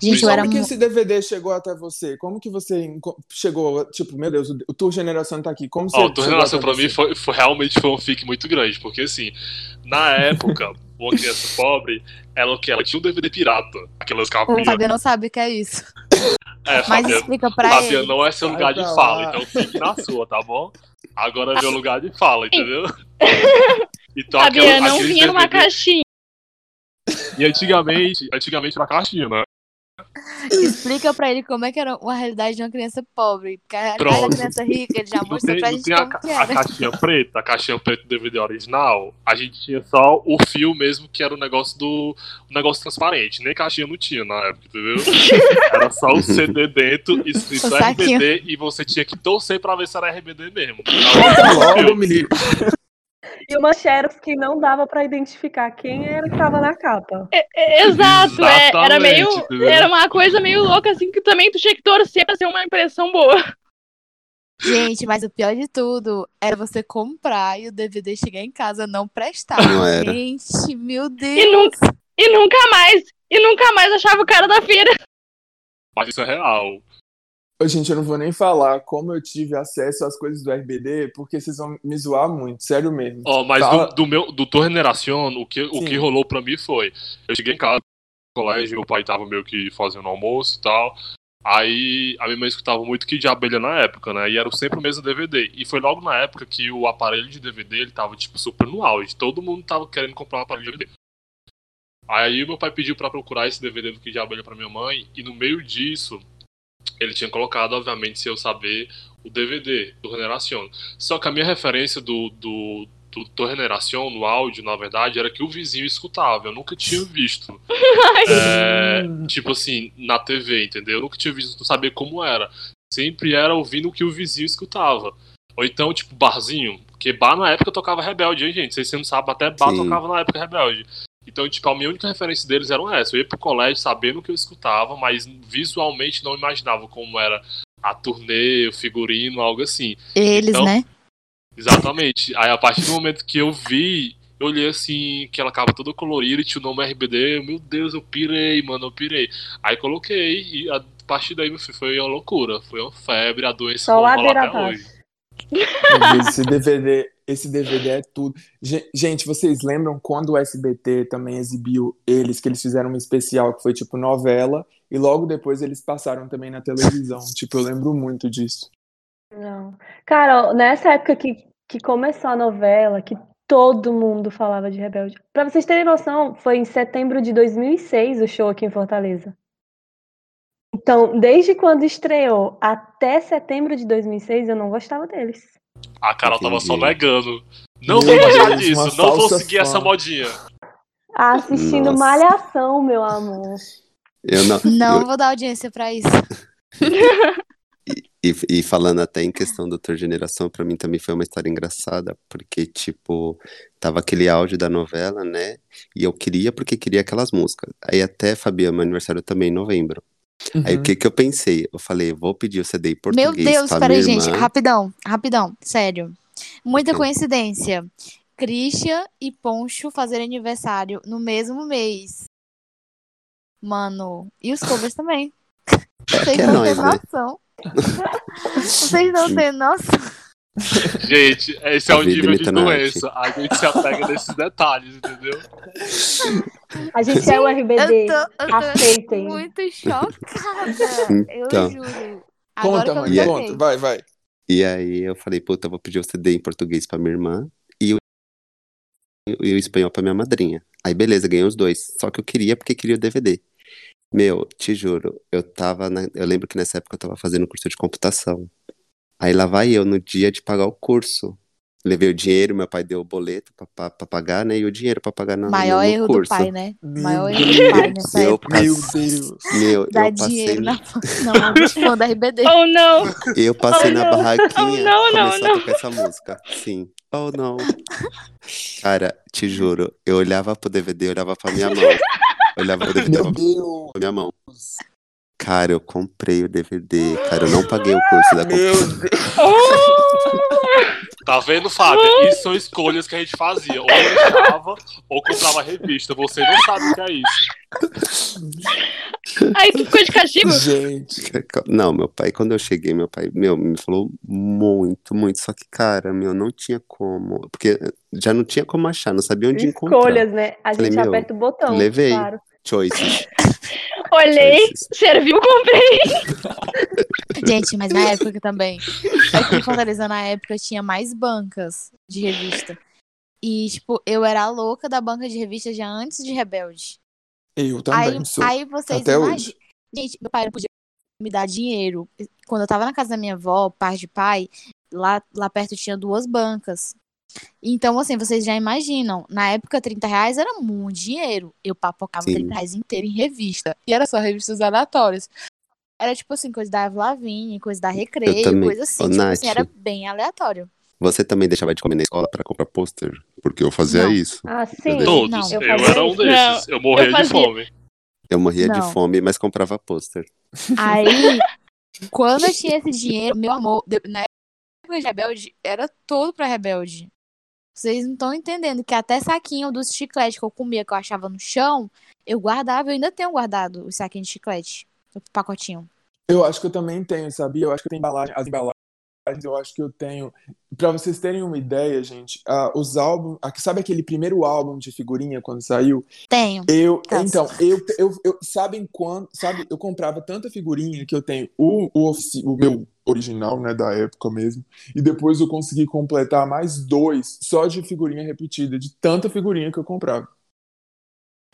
Gente, eu era Como que esse DVD chegou até você? Como que você chegou, tipo, meu Deus, o Tour Geração tá aqui. Como você Ó, o Torre chegou Generação pra mim você? foi, foi- realmente foi um fique muito grande, porque assim, na época, uma criança pobre, ela o que? Ela tinha um DVD pirata, aquelas O capinhas. Fabiano não sabe o que é isso. É, Mas Fabiano, explica pra Fabiano ele. não é seu Vai lugar de fala, lá. então fique na sua, tá bom? Agora é meu lugar de fala, entendeu? Então, Fabiano aquela- não vinha numa DVD caixinha. E antigamente, antigamente era caixinha, né? Explica pra ele como é que era a realidade de uma criança pobre. Porque a realidade Pronto. da criança rica, ele já mostrou pra gente a, como ca- que a era. caixinha preta, a caixinha preta do DVD original, a gente tinha só o fio mesmo, que era o negócio do o negócio transparente. Nem caixinha não tinha na época, entendeu? Era só o CD dentro, escrito. RBD, e você tinha que torcer pra ver se era RBD mesmo. Logo, menino. E uma xerox que não dava pra identificar quem era que tava na capa. É, Exato, é, era meio. Era uma coisa meio louca, assim, que também tu tinha que torcer pra ser uma impressão boa. Gente, mas o pior de tudo era você comprar e o DVD chegar em casa não prestar. Não era. Gente, meu E Deus. nunca, e nunca mais. E nunca mais achava o cara da feira. Mas isso é real. Gente, eu não vou nem falar como eu tive acesso às coisas do RBD, porque vocês vão me zoar muito, sério mesmo. Ó, mas Fala. do, do meu do Generação, o que, o que rolou pra mim foi: eu cheguei em casa, no colégio, meu pai tava meio que fazendo almoço e tal. Aí a minha mãe escutava muito Kid de Abelha na época, né? E era sempre o mesmo DVD. E foi logo na época que o aparelho de DVD ele tava, tipo, super no auge. Todo mundo tava querendo comprar um aparelho de DVD. Aí meu pai pediu pra procurar esse DVD do Kid de Abelha pra minha mãe. E no meio disso, ele tinha colocado, obviamente, se eu saber, o DVD do Generação. Só que a minha referência do, do, do, do Generação no áudio, na verdade, era que o vizinho escutava. Eu nunca tinha visto. É, tipo assim, na TV, entendeu? Eu nunca tinha visto, não sabia como era. Sempre era ouvindo o que o vizinho escutava. Ou então, tipo, barzinho. Porque bar na época tocava Rebelde, hein, gente? Vocês não sabem, até bar Sim. tocava na época Rebelde. Então, tipo, a minha única referência deles eram essa. Eu ia pro colégio sabendo o que eu escutava, mas visualmente não imaginava como era a turnê, o figurino, algo assim. Eles, Então- né? Exatamente. Aí a partir do momento que eu vi eu olhei assim, que ela acaba toda colorida e tinha o nome RBD. Meu Deus, eu pirei, mano, eu pirei. Aí coloquei e a partir daí, meu filho, foi uma loucura. Foi uma febre, a doença Só não rola até hoje. Esse DVD, esse DVD é tudo. Ge- Gente, vocês lembram quando o SBT também exibiu eles, que eles fizeram um especial que foi tipo novela, e logo depois eles passaram também na televisão. Tipo, eu lembro muito disso. Não. Cara, nessa época que, que começou a novela, que todo mundo falava de Rebelde. Pra vocês terem noção, foi em setembro de 2006 o show aqui em Fortaleza. Então, desde quando estreou até setembro de 2006, eu não gostava deles. A Carol tava só Entendi. negando. Não Meu vou gostar Deus, disso, não vou seguir fã. essa modinha. Assistindo Nossa. Malhação, meu amor. Eu não. Não eu- vou dar audiência pra isso. E, e falando até em questão da geração, pra mim também foi uma história engraçada, porque, tipo, tava aquele áudio da novela, né? E eu queria porque queria aquelas músicas. Aí até, Fabiana, meu aniversário também em novembro. Aí Uhum. o que que eu pensei? Eu falei, vou pedir o CD em português Meu Deus, peraí, gente. Rapidão, rapidão. Sério. Muita Ok. coincidência. Christian e Poncho fazerem aniversário no mesmo mês. Mano, e os covers também. Vocês que é não têm né? noção. Vocês não têm noção. Gente, esse é o vida nível de doença. A gente se apega nesses detalhes, entendeu? A gente é o RBD. Eu tô, eu tô Aceitem. muito chocada. Então. Eu juro. Conta, Agora eu mãe, conta. Vai, vai. E aí eu falei, puta, eu vou pedir o CD em português pra minha irmã e o, e o espanhol pra minha madrinha. Aí beleza, ganhei os dois. Só que eu queria porque queria o DVD. Meu, te juro, eu tava. na- eu lembro que nessa época eu tava fazendo curso de computação. Aí lá vai eu no dia de pagar o curso. Levei o dinheiro, meu pai deu o boleto pra, pra- pra pagar, né? E o dinheiro pra pagar no, Maior no erro do curso. pai, né? Meu Maior erro do pai nessa Eu época. Meu passei- Deus. Meu, Dar eu passei, dinheiro na não, dos fãs da RBD. Oh, não! eu passei Oh, na não. barraquinha, Oh, não, não, começou não. a tocar essa música. Sim. Oh, não. Cara, te juro, eu olhava pro DVD, eu olhava pra minha mão. Eu olhava pro DVD, eu Meu olhava Deus. pra minha mão. Cara, eu comprei o DVD, cara, eu não paguei o curso da. Deus. Tá vendo, Fábio? Isso são escolhas que a gente fazia. Ou deixava, ou comprava revista. Você não sabe o que é isso. Ai, tu ficou de castigo? Gente. Não, meu pai, quando eu cheguei, meu pai, meu, me falou muito, muito. Só que, cara, meu, não tinha como. Porque já não tinha como achar, não sabia onde encontrar. Escolhas, né? A Falei, gente meu, aperta o botão. levei. Claro. Choices. Olhei, choices. serviu, comprei. Gente, mas na época também. Aqui em Fortaleza, na época, tinha mais bancas de revista. E, tipo, eu era a louca da banca de revista já antes de Rebelde. Eu também Aí, sou. aí vocês Até hoje. Gente, meu pai não podia me dar dinheiro. Quando eu tava na casa da minha avó, parte de pai, lá, lá perto tinha duas bancas. Então, assim, vocês já imaginam, na época 30 reais era muito dinheiro. Eu papocava Sim. 30 reais inteiro em revista. E era só revistas aleatórias. Era tipo assim, coisa da Eva Lavigne, coisa da Recreio, coisa assim. Ô, tipo assim, Nath. era bem aleatório. Você também deixava de comer na escola pra comprar pôster? Porque eu fazia Não. isso. Ah, sim. Todos. Não. Eu, Eu era um desses. eu morria eu de fazia. fome. Eu morria de Não. fome, mas comprava pôster. Aí, quando eu tinha esse dinheiro, meu amor, de- na época de Rebelde, era todo pra Rebelde. Vocês não estão entendendo que até saquinho dos chicletes que eu comia, que eu achava no chão, eu guardava, eu ainda tenho guardado o saquinho de chiclete, o pacotinho. Eu acho que eu também tenho, sabia? Eu acho que eu tenho embalagem, as embalagens, eu acho que eu tenho. Pra vocês terem uma ideia, gente, ah, os álbuns. sabe aquele primeiro álbum de figurinha quando saiu? Tenho. Eu, Tá. então, eu, eu, eu, sabem quando, sabe, eu comprava tanta figurinha que eu tenho o, o, ofici- o meu original, né, da época mesmo, e depois eu consegui completar mais dois só de figurinha repetida, de tanta figurinha que eu comprava.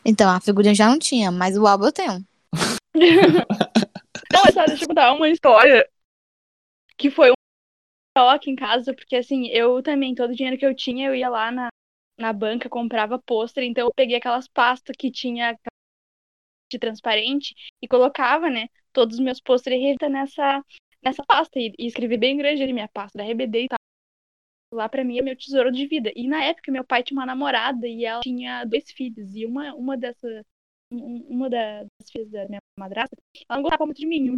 Então, a figurinha já não tinha, mas o álbum eu tenho. Não, só deixa eu contar uma história que foi choque em casa, porque assim, eu também, todo o dinheiro que eu tinha, eu ia lá na, na banca, comprava pôster, então eu peguei aquelas pastas que tinha de transparente e colocava, né, todos os meus pôsteres e revista nessa, nessa pasta e, e escrevi bem grande ali minha pasta da RBD e tal. Lá pra mim é meu tesouro de vida. E na época meu pai tinha uma namorada e ela tinha dois filhos e uma, uma dessas um- uma das filhas da minha madrasta, ela não gostava muito de mim.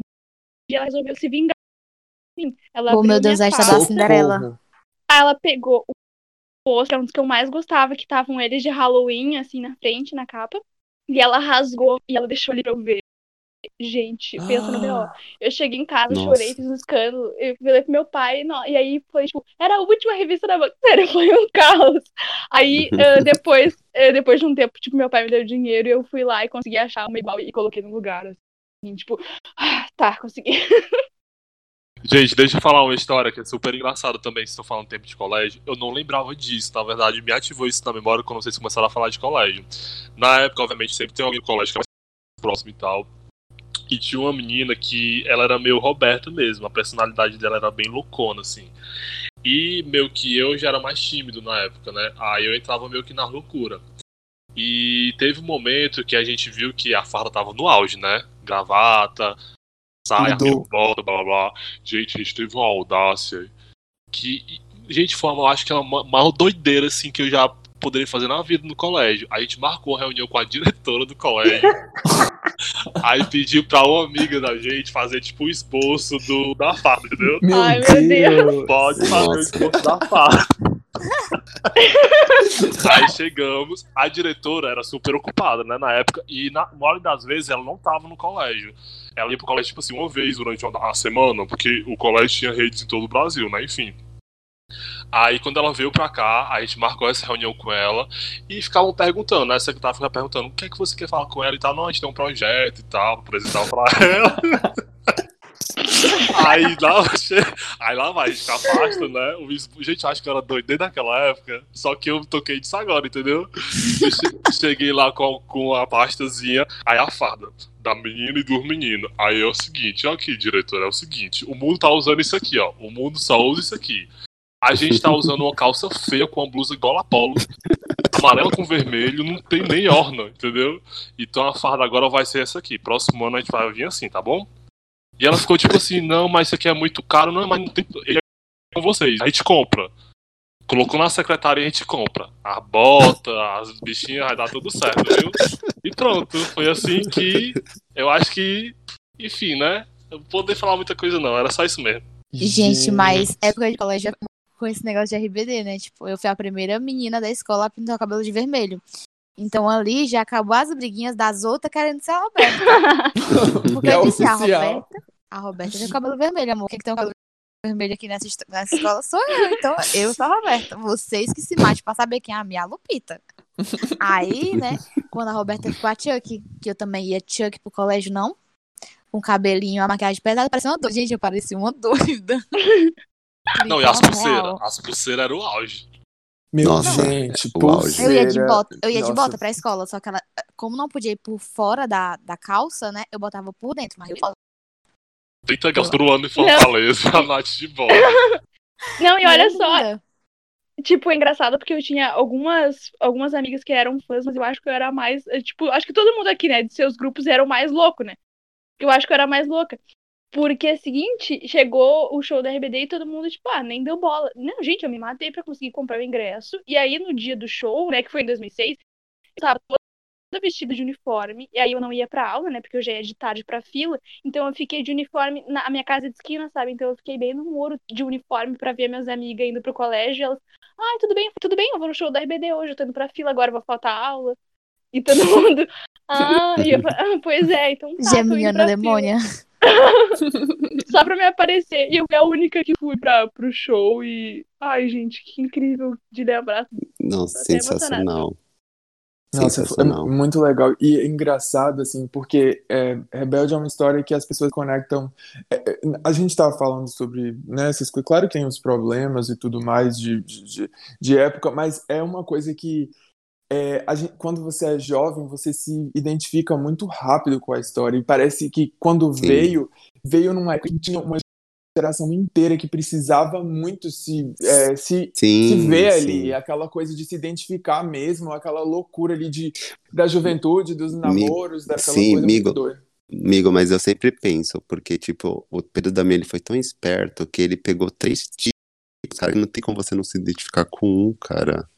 Dia ela resolveu se vingar. Ela Oh, meu Deus, pasta. da Cinderela. Aí ela pegou o pôster, um dos que eu mais gostava, que estavam eles de Halloween, assim, na frente, na capa. E ela rasgou e ela deixou ali pra eu ver. Gente, pensa no B.O. Eu cheguei em casa, Nossa. chorei, fiz um escândalo. Eu falei pro meu pai, não, e aí foi, tipo, era a última revista da banca. Sério, foi um caos. Aí, ah, depois, eh, depois de um tempo, tipo, meu pai me deu dinheiro e eu fui lá e consegui achar uma igual e coloquei no lugar. Assim, tipo, ah, tá, consegui. Gente, deixa eu falar uma história que é super engraçada também, se estou falando tempo de colégio. Eu não lembrava disso, na verdade, me ativou isso na memória quando vocês começaram a falar de colégio. Na época, obviamente, sempre tem alguém no colégio que é mais próximo e tal. E tinha uma menina que ela era meio Roberta mesmo, a personalidade dela era bem loucona, assim. E meio que eu já era mais tímido na época, né? Aí eu entrava meio que na loucura. E teve um momento que a gente viu que a farda tava no auge, né? Gravata, saia, Mudou. volta, blá blá blá. Gente, a gente teve uma audácia que, gente, foi uma, acho que é uma maior doideira assim que eu já poderia fazer na vida no colégio. A gente marcou uma reunião com a diretora do colégio. Aí pediu pra uma amiga da gente fazer tipo o esboço do, da farda, entendeu? Meu Ai, meu Deus. Pode fazer o Nossa. esboço da farda. Aí chegamos, a diretora era super ocupada, né, na época, e na maioria das vezes ela não tava no colégio. Ela ia pro colégio, tipo assim, uma vez durante uma semana, porque o colégio tinha redes em todo o Brasil, né, enfim. Aí quando ela veio pra cá, a gente marcou essa reunião com ela e ficavam perguntando, né? A secretária ficava perguntando o que é que você quer falar com ela e tal. Não, a gente tem um projeto e tal, apresentar pra ela. Aí lá, aí lá vai, a gente afasta, né? O gente, acho que eu era doido desde aquela época. Só que eu toquei disso agora, entendeu? Eu che- cheguei lá com, com a pastazinha, aí a farda da menina e do menino. Aí é o seguinte, ó aqui, diretor, é o seguinte, o mundo tá usando isso aqui, ó. O mundo só usa isso aqui. A gente tá usando uma calça feia com uma blusa gola polo, amarela com vermelho, não tem nem orna, entendeu? Então a farda agora vai ser essa aqui. Próximo ano a gente vai vir assim, tá bom? E ela ficou tipo assim, não, mas isso aqui é muito caro, não, mas não tem. Ele é com vocês, a gente compra. Colocou na secretária e a gente compra. A bota, as bichinhas, vai dar tudo certo, viu? E pronto, foi assim que eu acho que, enfim, né? Eu não poder falar muita coisa, não, era só isso mesmo. Gente, mas época de colégio é com esse negócio de RBD, né? Tipo, eu fui a primeira menina da escola a pintar o cabelo de vermelho. Então ali já acabou as briguinhas das outras querendo ser a Roberta. Porque É eu disse, a oficial. Roberta, a Roberta tem o cabelo vermelho, amor. Quem que tem o cabelo vermelho aqui nessa, nessa escola sou eu. Então eu sou a Roberta. Vocês que se matem pra saber quem é a minha Lupita. Aí, né, quando a Roberta ficou a Chuck, que eu também ia Chuck pro colégio, não. Com cabelinho, a maquiagem pesada, parecia uma doida. Gente, eu parecia uma doida. Não, e as Então, pulseiras? As pulseiras eram o auge. Meu Nossa, gente, o auge. pulseira. Eu ia de bota, eu ia de bota pra escola, só que ela, como não podia ir por fora da, da calça, né? Eu botava por dentro, mas eu 30 graus por ano em Fortaleza, a Nath de bola. Não, e olha só, tipo, é engraçado porque eu tinha algumas, algumas amigas que eram fãs, mas eu acho que eu era mais, eh, tipo, acho que todo mundo aqui, né, de seus grupos era o mais louco, né? Eu acho que eu era mais louca. Porque é o seguinte, chegou o show da RBD e todo mundo, tipo, ah, nem deu bola. Não, gente, eu me matei pra conseguir comprar o ingresso. E aí, no dia do show, né, que foi em 2006, eu tava toda vestida de uniforme. E aí eu não ia pra aula, né, porque eu já ia de tarde pra fila. Então eu fiquei de uniforme na minha casa de esquina, sabe? Então eu fiquei bem no muro de uniforme pra ver minhas amigas indo pro colégio. Elas, ai, tudo bem, tudo bem, eu vou no show da RBD hoje, eu tô indo pra fila agora, vou faltar aula. E todo mundo, ah, e eu, ah, pois é, então tá, Geminiana fila demônia. só pra me aparecer. E eu fui a única que fui pra, pro show e. Ai, gente, que incrível de lembrar. Nossa, sensacional. Nossa, foi Sensacional. muito legal. E é engraçado, assim, porque é, Rebelde é uma história que as pessoas conectam. é, é, a gente estava falando sobre, né, essas coisas. Claro que tem os problemas e tudo mais de, de- de época, mas é uma coisa que. É, gente- quando você é jovem, você se identifica muito rápido com a história. E parece que quando Sim. veio, veio numa época que tinha uma geração inteira que precisava muito se, é, se Sim, se vê sim. ali, aquela coisa de se identificar mesmo, aquela loucura ali de, da juventude, dos namoros, daquela sim, coisa amigo. Amigo, mas eu sempre penso, porque, tipo, o Pedro Damião ele foi tão esperto que ele pegou três tipos, cara, não tem como você não se identificar com um, cara.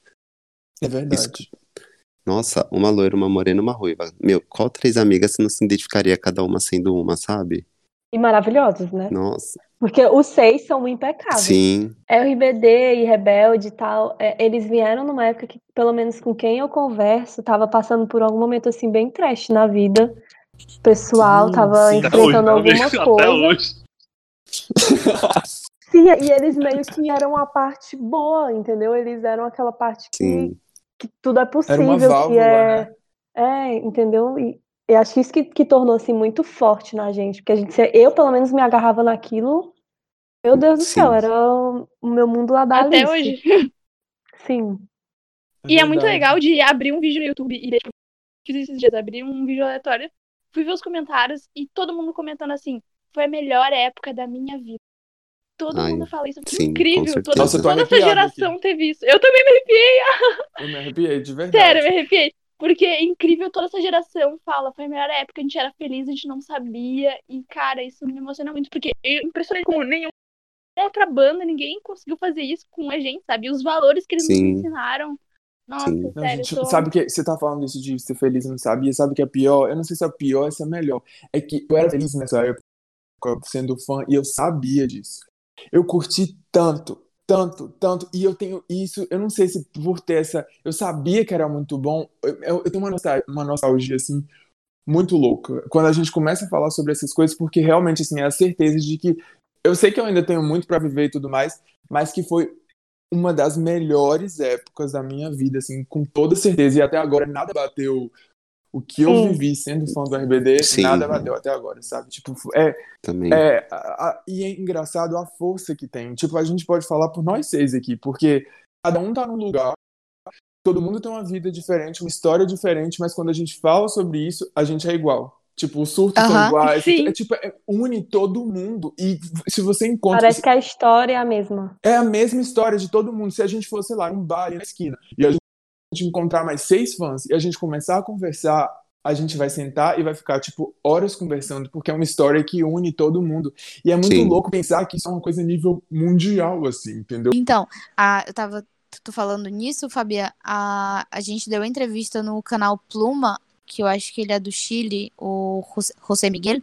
É verdade. Nossa, uma loira, uma morena, uma ruiva. Meu, qual três amigas você não se identificaria cada uma sendo uma, sabe? E maravilhosos, né? Nossa. Porque os seis são impecáveis. Sim, RBD e Rebelde e tal, é, eles vieram numa época que, pelo menos com quem eu converso, tava passando por algum momento assim bem trash na vida pessoal, Sim, tava sim. Até hoje, enfrentando alguma até coisa. hoje. Sim, e eles meio que eram a parte boa, entendeu? Eles eram aquela parte que, sim. Que tudo é possível, uma que válvula, é. né? É, entendeu? E eu acho que isso que, que tornou assim muito forte na gente, porque a gente, eu pelo menos me agarrava naquilo. Meu Deus do Sim. céu, era o meu mundo lá da Até Alice. hoje. Sim. E é muito verdade. legal de abrir um vídeo no YouTube e fiz esses dias, abri um vídeo aleatório, fui ver os comentários e todo mundo comentando assim, foi a melhor época da minha vida. Todo Ai, mundo fala isso, sim, com incrível. Toda, Nossa, eu toda essa geração teve isso. Eu também me arrepiei, Eu me arrepiei, de verdade. sério, me arrepiei. Porque é incrível, toda essa geração fala, foi a melhor época, a gente era feliz, a gente não sabia. E, cara, isso me emociona muito, porque eu impressionei como nenhuma outra banda, ninguém conseguiu fazer isso com a gente, sabe? E os valores que eles Sim. nos ensinaram. Nossa, Sim. Sério, gente, eu tô... sabe que você tá falando isso de ser feliz e não sabia? Sabe o que é pior? Eu não sei se é pior ou se é melhor. É que eu era feliz nessa época, sendo fã, e eu sabia disso. Eu curti tanto, tanto, tanto, e eu tenho isso, eu não sei se por ter essa. Eu sabia que era muito bom. Eu, eu- tenho uma nostalgia, uma nostalgia, assim, muito louca. Quando a gente começa a falar sobre essas coisas, porque realmente, assim, é a certeza de que. Eu sei que eu ainda tenho muito pra viver e tudo mais, mas que foi uma das melhores épocas da minha vida, assim, com toda certeza. E até agora nada bateu o que eu Sim. vivi sendo fã do RBD, Sim. nada bateu até agora, sabe? Tipo, é, Também. é, a- a- e é engraçado a força que tem. Tipo, a gente pode falar por nós seis aqui, porque cada um tá num lugar, todo mundo tem uma vida diferente, uma história diferente, mas quando a gente fala sobre isso, a gente é igual. Tipo, os surtos são Aham, iguais. sim. É, tipo, é- une todo mundo. E se você encontra. Parece que a história é a mesma. É a mesma história de todo mundo. Se a gente fosse, sei lá, num bar na esquina e a gente encontrar mais seis fãs e a gente começar a conversar, a gente vai sentar e vai ficar, tipo, horas conversando, porque é uma história que une todo mundo. E é muito Sim. louco pensar que isso é uma coisa a nível mundial, assim, entendeu? Então, a, eu tava tu falando nisso, Fabia, a, a gente deu entrevista no canal Pluma, que eu acho que ele é do Chile, o José- José Miguel,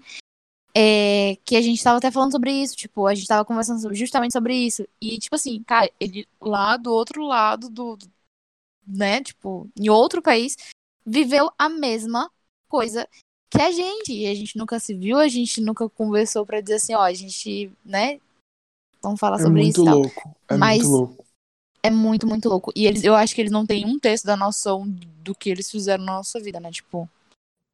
é, que a gente tava até falando sobre isso, tipo, a gente tava conversando sobre- justamente sobre isso. E, tipo assim, cara, ele lá do outro lado do, do- né, tipo, em outro país, viveu a mesma coisa que a gente. E a gente nunca se viu, a gente nunca conversou pra dizer assim, ó, a gente, né, vamos falar É sobre isso louco. É Mas- muito louco. É muito, muito louco. E eles, eu acho que eles não têm um terço da noção do que eles fizeram na nossa vida, né? Tipo,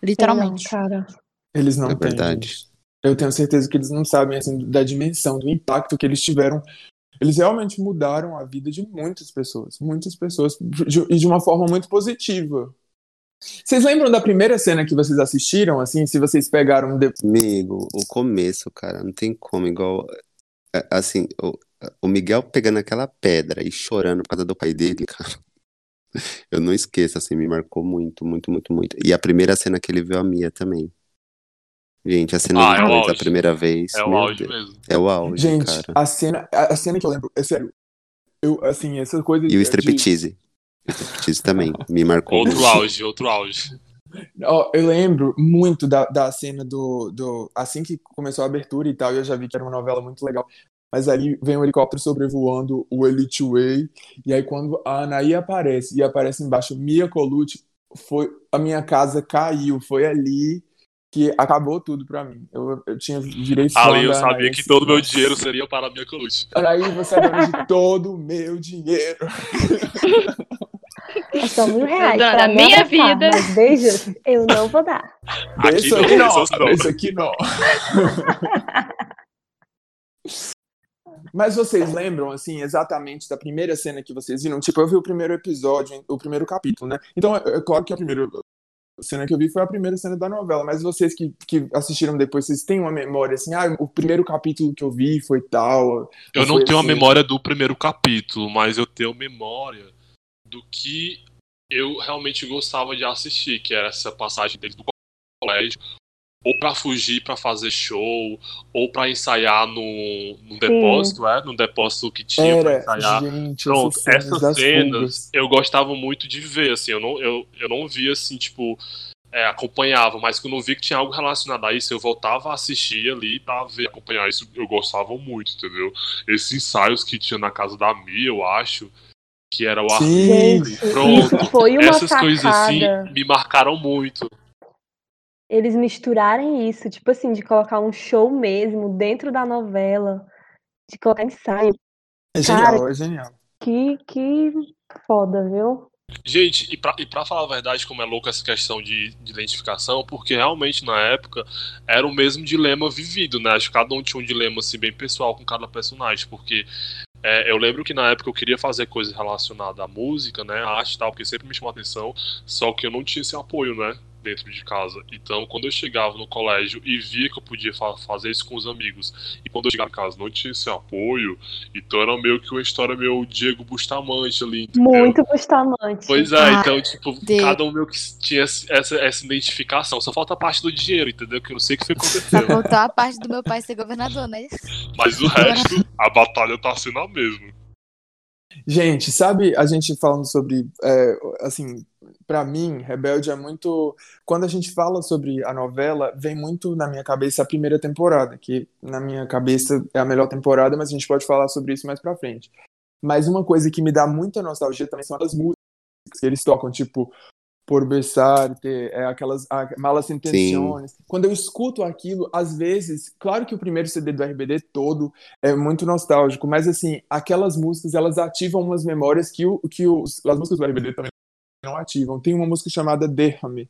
literalmente. Não, cara. Eles não É têm. verdade. Eu tenho certeza que eles não sabem, assim, da dimensão, do impacto que eles tiveram. Eles realmente mudaram a vida de muitas pessoas. Muitas pessoas. E de uma forma muito positiva. Vocês lembram da primeira cena que vocês assistiram, assim? Se vocês pegaram de- Amigo, o começo, cara, não tem como, igual. é, Assim, o, o Miguel pegando aquela pedra e chorando por causa do pai dele, cara. Eu não esqueço, assim, me marcou muito, muito, muito, muito. E a primeira cena que ele viu a Mia também. Gente, a cena Ah, é dois a primeira vez. É o auge Deus. mesmo. É o auge, Gente, cara. a cena, a a cena que eu lembro, é sério. Eu, assim, essa coisa E o de- striptease. O striptease também. Me marcou Outro auge, outro auge. Ó, eu lembro muito da, da cena do, do. Assim que começou a abertura e tal, eu já vi que era uma novela muito legal. Mas ali vem um helicóptero sobrevoando o Elite Way. E aí, quando a Anaí aparece e aparece embaixo Mia Colucci, foi, a minha casa caiu. Foi ali que acabou tudo pra mim. Eu, eu tinha, virei fã Ali eu sabia que todo o meu dinheiro seria para a minha colute. Anaí, você é de todo o meu dinheiro. É só mil reais dona da minha vida. Mas beijos eu não vou dar. Aqui não, aqui não, não. esse aqui não. Mas vocês lembram, assim, exatamente da primeira cena que vocês viram? Tipo, eu vi o primeiro episódio, o primeiro capítulo, né? Então, é, é claro que a cena que eu vi foi a primeira cena da novela, mas vocês que, que assistiram depois, vocês têm uma memória, assim, ah, o primeiro capítulo que eu vi foi tal. Eu não tenho a assim. memória do primeiro capítulo, mas eu tenho memória do que eu realmente gostava de assistir, que era essa passagem deles do colégio, ou pra fugir pra fazer show, ou pra ensaiar no, no depósito, é? No depósito que tinha pra Era, ensaiar. gente, Pronto, essas cenas eu gostava muito de ver, assim, eu não, eu, eu não via assim, tipo, é, acompanhava, mas quando eu vi que tinha algo relacionado a isso, eu voltava a assistir ali pra ver, acompanhar isso. Eu gostava muito, entendeu? Esses ensaios que tinha na casa da Mia, eu acho, que era o Sim. Arthur, Gente, pronto. isso foi uma Essas coisas assim sacada. me marcaram muito. Eles misturarem isso, tipo assim, de colocar um show mesmo dentro da novela, de colocar ensaio. É Cara, genial, é genial. Que, que foda, viu? Gente, e pra, e pra falar a verdade, como é louco essa questão de, de identificação, porque realmente na época era o mesmo dilema vivido, né? Acho que cada um tinha um dilema assim, bem pessoal com cada personagem, porque é, eu lembro que na época eu queria fazer coisas relacionadas à música, né? À arte e tal, porque sempre me chamou a atenção, só que eu não tinha esse apoio, né? Dentro de casa. Então, quando eu chegava no colégio e via que eu podia fa- fazer isso com os amigos, e quando eu chegava em casa não tinha esse apoio, então era meio que uma história meio Diego Bustamante ali, entendeu? Muito Bustamante. Pois é, Ah, então, tipo, de- cada um meio que tinha essa, essa identificação. Só falta a parte do dinheiro, entendeu? Que eu não sei o que foi que Só aconteceu. faltou a parte do meu pai ser governador, né? Mas o resto, a batalha tá sendo a mesma. Gente, sabe, a gente falando sobre, é, assim, pra mim, Rebelde é muito. Quando a gente fala sobre a novela, vem muito na minha cabeça a primeira temporada, que na minha cabeça é a melhor temporada, mas a gente pode falar sobre isso mais pra frente. Mas uma coisa que me dá muita nostalgia também são as músicas que eles tocam, tipo, Por Besar, ter, é, aquelas a, Malas Intenciones. Quando eu escuto aquilo, às vezes, claro que o primeiro CD do RBD todo é muito nostálgico, mas assim, aquelas músicas, elas ativam umas memórias que, o, que os, as músicas do RBD também não ativam. Tem uma música chamada Derrame,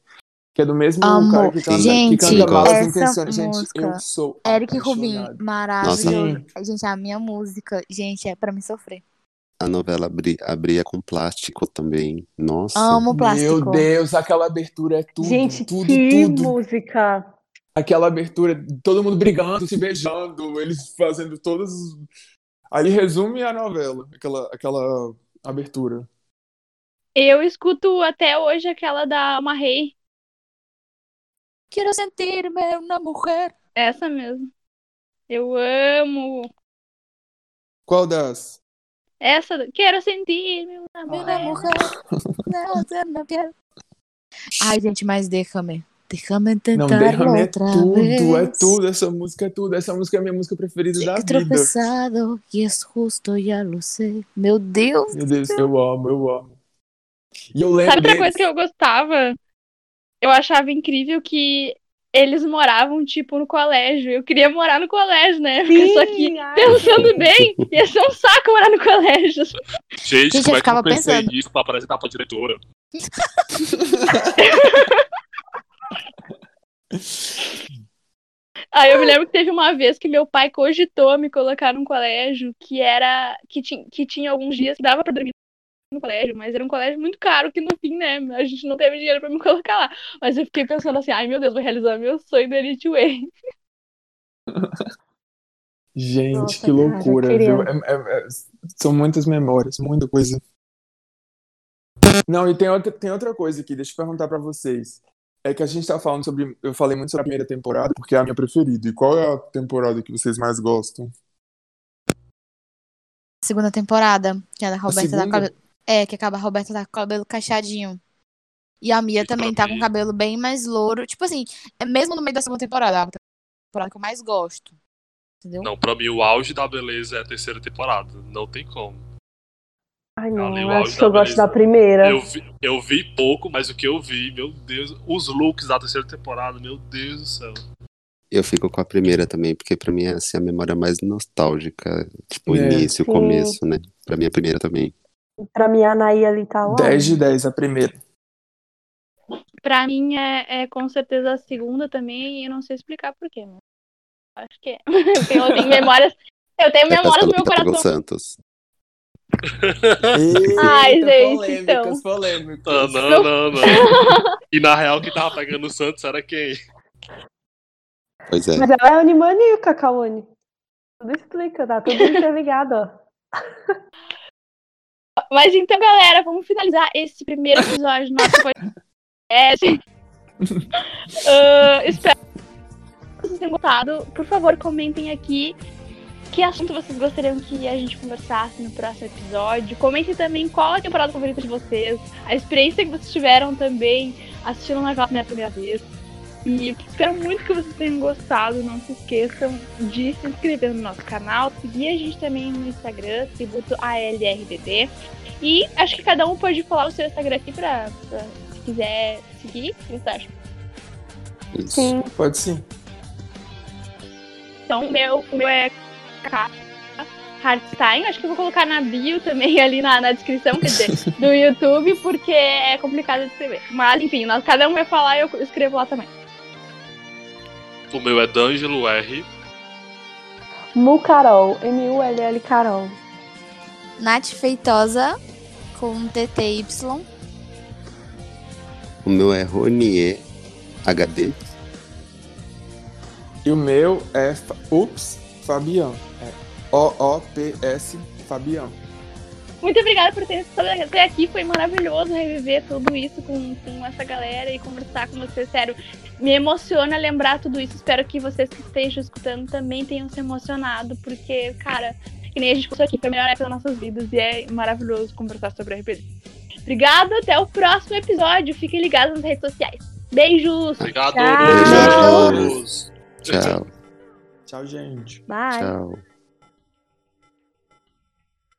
que é do mesmo Amo. cara que canta, Gente, que canta Malas Intenciones. Gente, eu sou Eric Rubin, maravilhoso. Gente, a minha música, gente, é pra me sofrer. A novela abri- abria com plástico também. Nossa. Amo plástico. Meu Deus, aquela abertura é tudo, Gente, tudo, que tudo. música! Aquela abertura, todo mundo brigando, se beijando, eles fazendo todas. Aí resume a novela, aquela, aquela abertura. Eu escuto até hoje aquela da Alma Rei. Quero sentir-me uma mulher. Essa mesmo. Eu amo. Qual das? Essa. da- Quero sentir meu Uma mulher. Não, não. Ai, gente, mas Derrame. Derrame Não, tentar Derrame é outra tudo, é vez. tudo. Essa música é tudo. Essa música é a minha música preferida da vida. tropezado y es justo, ya lo sé. Meu Deus. Meu Deus, eu amo, eu amo. E eu lembro Sabe outra deles. coisa que eu gostava? Eu achava incrível que eles moravam, tipo, no colégio. Eu queria morar no colégio, né? Porque só que, ai, pensando bem, ia ser um saco morar no colégio. Gente, Gente, como eu é que eu pensei pensando. nisso pra apresentar pra diretora? Aí eu me lembro que teve uma vez que meu pai cogitou me colocar num colégio que era. que, ti, que tinha alguns dias que dava pra dormir no colégio, mas era um colégio muito caro, que no fim, né, a gente não teve dinheiro pra me colocar lá. Mas eu fiquei pensando assim, ai meu Deus, vou realizar meu sonho do Elite Way. Gente, Nossa, que cara, loucura, queria. viu? É- é- é- são muitas memórias, muita coisa. Não, e tem outra, tem outra coisa aqui, deixa eu perguntar pra vocês. É que a gente tá falando sobre. Eu falei muito sobre a primeira temporada, porque é a minha preferida. E qual é a temporada que vocês mais gostam? Segunda temporada, que é da Roberta da. É, que acaba a Roberta tá com o cabelo cacheadinho. E a Mia também tá com o cabelo bem mais louro. Tipo assim, é mesmo no meio da segunda temporada, a temporada que eu mais gosto. Entendeu? Não, pra mim o auge da beleza é a terceira temporada. Não tem como. Ai, não, Ali, o acho que eu da gosto da beleza. primeira. Eu vi, eu vi pouco, mas o que eu vi, meu Deus. Os looks da terceira temporada, meu Deus do céu. Eu fico com a primeira também, porque pra mim é assim, a memória mais nostálgica. Tipo, o É. início, o Sim. começo, né? Pra mim a primeira também. Pra mim, a Anaí ali tá lá. 10 de 10, a primeira. Pra mim é, é com certeza a segunda também, e eu não sei explicar porquê, mas acho que é. Eu tenho memórias. Eu tenho É memórias no meu coração. Santos. Ai, Eita, gente, polêmicas, então. polêmicas. Ah, não, não, não. E na real, quem tava pegando o Santos era quem? Pois é. Mas ela é animaníaca, Kawane. Tudo explica, tá tudo interligado, ó. Mas então, galera, vamos finalizar esse primeiro episódio do nosso podcast. Ah, espero que vocês tenham gostado. Por favor, comentem aqui que assunto vocês gostariam que a gente conversasse no próximo episódio. Comentem também qual a temporada favorita de vocês, a experiência que vocês tiveram também assistindo Novela pela primeira vez. E espero muito que vocês tenham gostado. Não se esqueçam de se inscrever no nosso canal, seguir a gente também no Instagram, tributo ALRBD. E acho que cada um pode falar o seu Instagram aqui pra, pra se quiser seguir. O que você acha? Isso. Sim. Pode sim. Então, o meu, o meu é. Hardstein, acho que eu vou colocar na bio também ali na, na descrição, quer dizer, do YouTube, porque é complicado de escrever. Mas, enfim, nós, cada um vai falar e eu escrevo lá também. O meu é D'Angelo R. Mu Carol, M-U-L-L Carol. Nath Feitosa com TTY. O meu é Ronier HD. E o meu é Ups Fabian. É O-O-P-S Fabian. Muito obrigada por ter estado até aqui. Foi maravilhoso reviver tudo isso com, com essa galera e conversar com vocês. Sério, me emociona lembrar tudo isso. Espero que vocês que estejam escutando também tenham se emocionado, porque, cara, que nem a gente passou aqui, foi a melhor época das nossas vidas e é maravilhoso conversar sobre RPG. Obrigada, até o próximo episódio. Fiquem ligados nas redes sociais. Beijos! Obrigado. Tchau. Beijos. Tchau. Tchau, gente. Bye. Tchau.